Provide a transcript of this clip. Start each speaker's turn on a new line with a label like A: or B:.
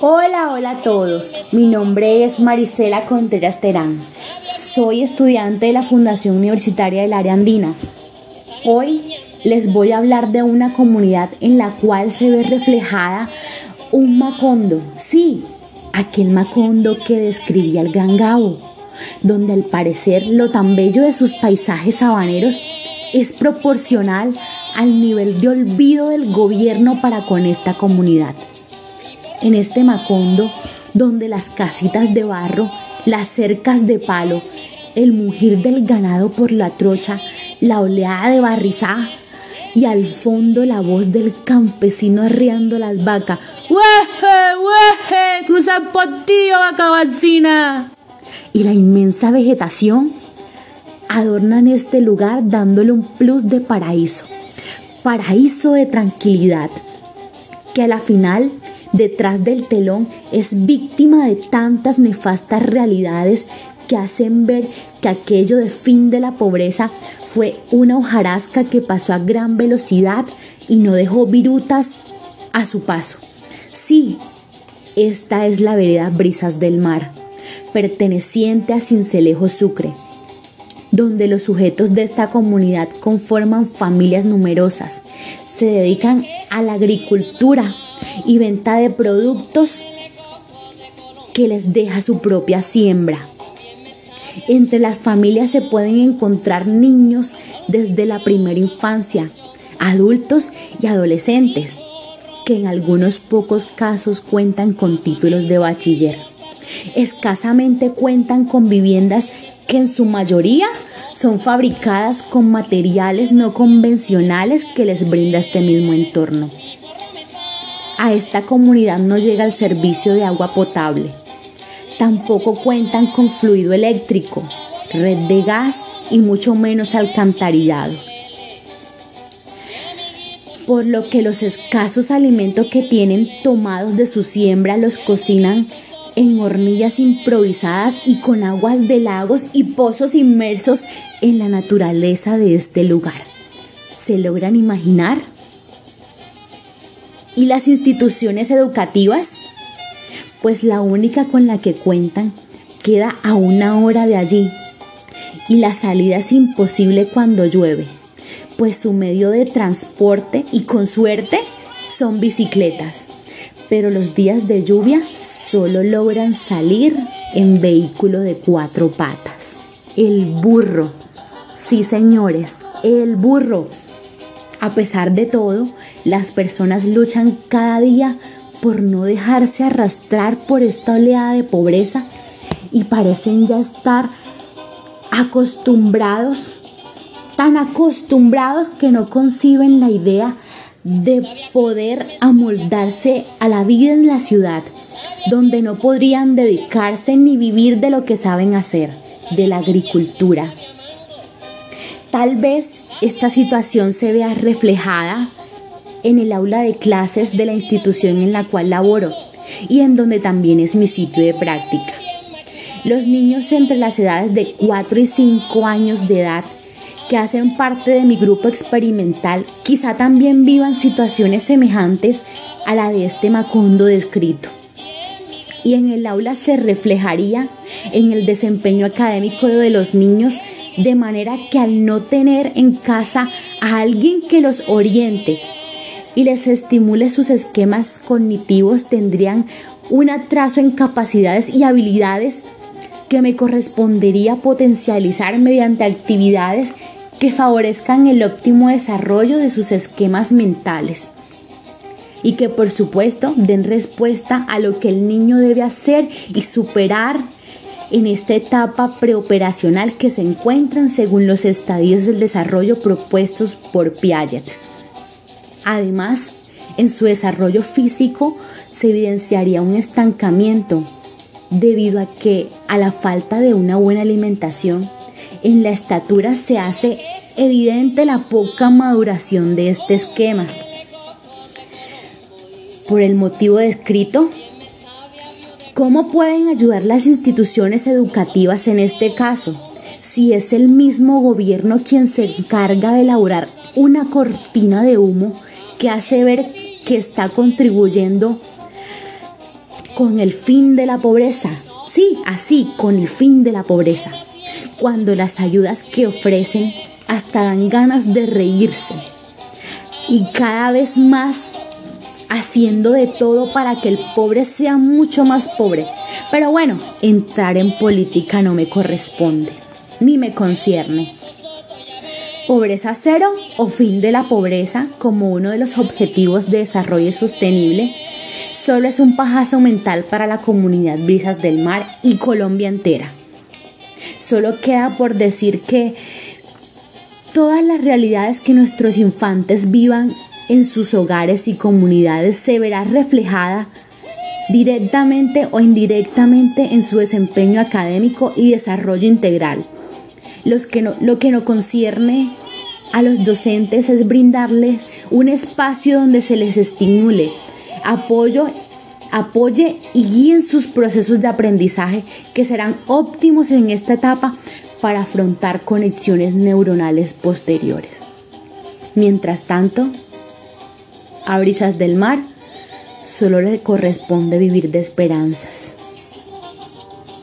A: Hola, hola a todos. Mi nombre es Marisela Contreras Terán. Soy estudiante de la Fundación Universitaria del Área Andina. Hoy les voy a hablar de una comunidad en la cual se ve reflejada un macondo. Sí, aquel macondo que describía el Gran donde al parecer lo tan bello de sus paisajes sabaneros es proporcional al nivel de olvido del gobierno para con esta comunidad. En este Macondo, donde las casitas de barro, las cercas de palo, el mugir del ganado por la trocha, la oleada de barrizá y al fondo la voz del campesino arreando las vacas. ¡Ueje, ueje! ¡Cruza el potillo, vaca vacina! Y la inmensa vegetación adornan este lugar dándole un plus de paraíso, paraíso de tranquilidad, que a la final, detrás del telón, es víctima de tantas nefastas realidades que hacen ver que aquello de fin de la pobreza fue una hojarasca que pasó a gran velocidad y no dejó virutas a su paso. Sí, esta es la vereda Brisas del Mar, perteneciente a Cincelejo Sucre donde los sujetos de esta comunidad conforman familias numerosas, se dedican a la agricultura y venta de productos que les deja su propia siembra. Entre las familias se pueden encontrar niños desde la primera infancia, adultos y adolescentes, que en algunos pocos casos cuentan con títulos de bachiller. Escasamente cuentan con viviendas que en su mayoría son fabricadas con materiales no convencionales que les brinda este mismo entorno. A esta comunidad no llega el servicio de agua potable. Tampoco cuentan con fluido eléctrico, red de gas y mucho menos alcantarillado. Por lo que los escasos alimentos que tienen tomados de su siembra los cocinan en hornillas improvisadas y con aguas de lagos y pozos inmersos en la naturaleza de este lugar. ¿Se logran imaginar? ¿Y las instituciones educativas? Pues la única con la que cuentan queda a una hora de allí y la salida es imposible cuando llueve, pues su medio de transporte y con suerte son bicicletas, pero los días de lluvia solo logran salir en vehículo de cuatro patas. El burro. Sí, señores, el burro. A pesar de todo, las personas luchan cada día por no dejarse arrastrar por esta oleada de pobreza y parecen ya estar acostumbrados, tan acostumbrados que no conciben la idea de poder amoldarse a la vida en la ciudad donde no podrían dedicarse ni vivir de lo que saben hacer, de la agricultura. Tal vez esta situación se vea reflejada en el aula de clases de la institución en la cual laboro y en donde también es mi sitio de práctica. Los niños entre las edades de 4 y 5 años de edad que hacen parte de mi grupo experimental quizá también vivan situaciones semejantes a la de este Macondo descrito y en el aula se reflejaría en el desempeño académico de los niños de manera que al no tener en casa a alguien que los oriente y les estimule sus esquemas cognitivos tendrían un atraso en capacidades y habilidades que me correspondería potencializar mediante actividades que favorezcan el óptimo desarrollo de sus esquemas mentales y que por supuesto den respuesta a lo que el niño debe hacer y superar en esta etapa preoperacional que se encuentran según los estadios del desarrollo propuestos por Piaget. Además, en su desarrollo físico se evidenciaría un estancamiento debido a que a la falta de una buena alimentación en la estatura se hace evidente la poca maduración de este esquema por el motivo descrito? ¿Cómo pueden ayudar las instituciones educativas en este caso? Si es el mismo gobierno quien se encarga de elaborar una cortina de humo que hace ver que está contribuyendo con el fin de la pobreza. Sí, así, con el fin de la pobreza. Cuando las ayudas que ofrecen hasta dan ganas de reírse. Y cada vez más haciendo de todo para que el pobre sea mucho más pobre. Pero bueno, entrar en política no me corresponde, ni me concierne. Pobreza cero o fin de la pobreza como uno de los objetivos de desarrollo sostenible solo es un pajazo mental para la comunidad Brisas del Mar y Colombia entera. Solo queda por decir que todas las realidades que nuestros infantes vivan en sus hogares y comunidades se verá reflejada directamente o indirectamente en su desempeño académico y desarrollo integral. Lo que no concierne a los docentes es brindarles un espacio donde se les estimule, apoyo, apoye y guíen sus procesos de aprendizaje que serán óptimos en esta etapa para afrontar conexiones neuronales posteriores. Mientras tanto, a brisas del mar solo le corresponde vivir de esperanzas.